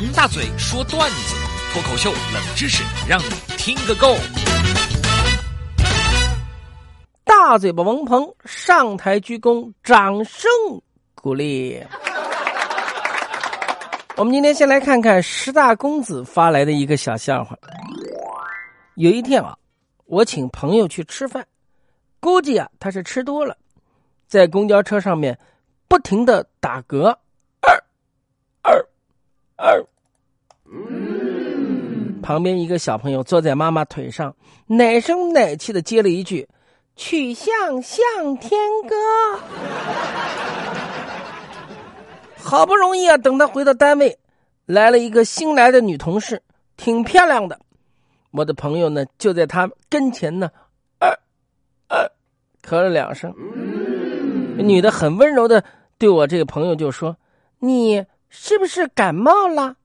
王大嘴说段子，脱口秀冷知识，让你听个够。大嘴巴王鹏上台鞠躬，掌声鼓励。我们今天先来看看十大公子发来的一个小笑话。有一天啊，我请朋友去吃饭，估计啊他是吃多了，在公交车上面不停的打嗝，二。旁边一个小朋友坐在妈妈腿上，奶声奶气的接了一句：“曲项向天歌。”好不容易啊，等他回到单位，来了一个新来的女同事，挺漂亮的。我的朋友呢，就在他跟前呢，呃呃，咳了两声。女的很温柔的对我这个朋友就说：“你是不是感冒了？”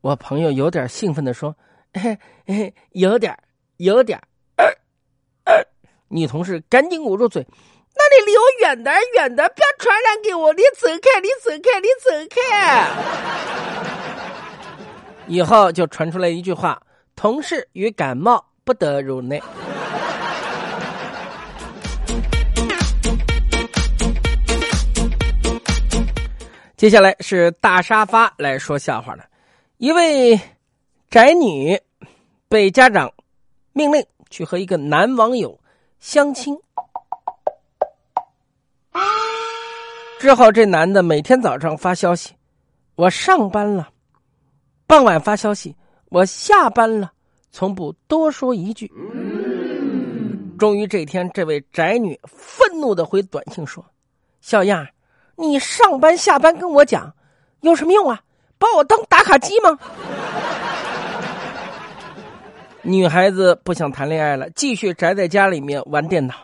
我朋友有点兴奋的说：“嘿嘿，有点，有点。”女同事赶紧捂住嘴。那你离我远点远点，不要传染给我！你走开，你走开，你走开。以后就传出来一句话：同事与感冒不得入内。接下来是大沙发来说笑话了。一位宅女被家长命令去和一个男网友相亲。之后，这男的每天早上发消息：“我上班了。”傍晚发消息：“我下班了。”从不多说一句。终于这天，这位宅女愤怒的回短信说：“小样你上班下班跟我讲，有什么用啊？把我当打卡机吗？”女孩子不想谈恋爱了，继续宅在家里面玩电脑。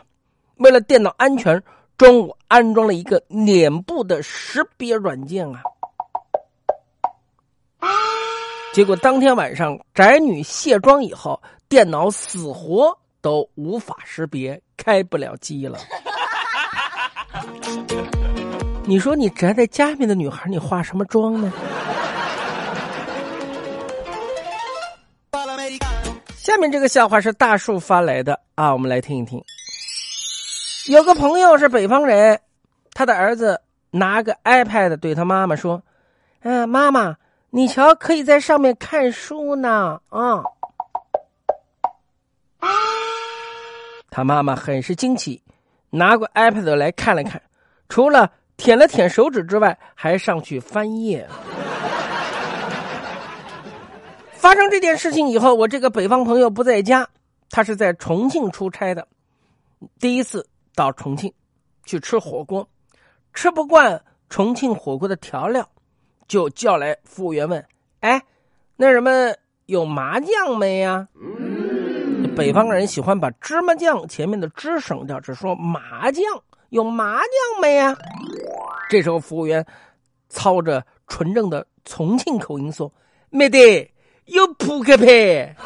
为了电脑安全。中午安装了一个脸部的识别软件啊，结果当天晚上宅女卸妆以后，电脑死活都无法识别，开不了机了。你说你宅在家里面的女孩，你化什么妆呢？下面这个笑话是大树发来的啊，我们来听一听。有个朋友是北方人，他的儿子拿个 iPad 对他妈妈说：“嗯，妈妈，你瞧，可以在上面看书呢。”啊，他妈妈很是惊奇，拿过 iPad 来看了看，除了舔了舔手指之外，还上去翻页。发生这件事情以后，我这个北方朋友不在家，他是在重庆出差的，第一次。到重庆去吃火锅，吃不惯重庆火锅的调料，就叫来服务员问：“哎，那什么有麻酱没呀？”北方人喜欢把芝麻酱前面的“芝”省掉，只说麻酱，有麻将没呀？这时候服务员操着纯正的重庆口音说：“没得，有扑克牌。”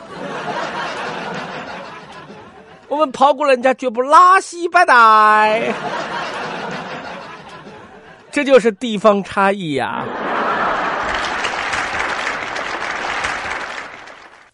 我们跑过人家绝不拉稀摆带，这就是地方差异呀。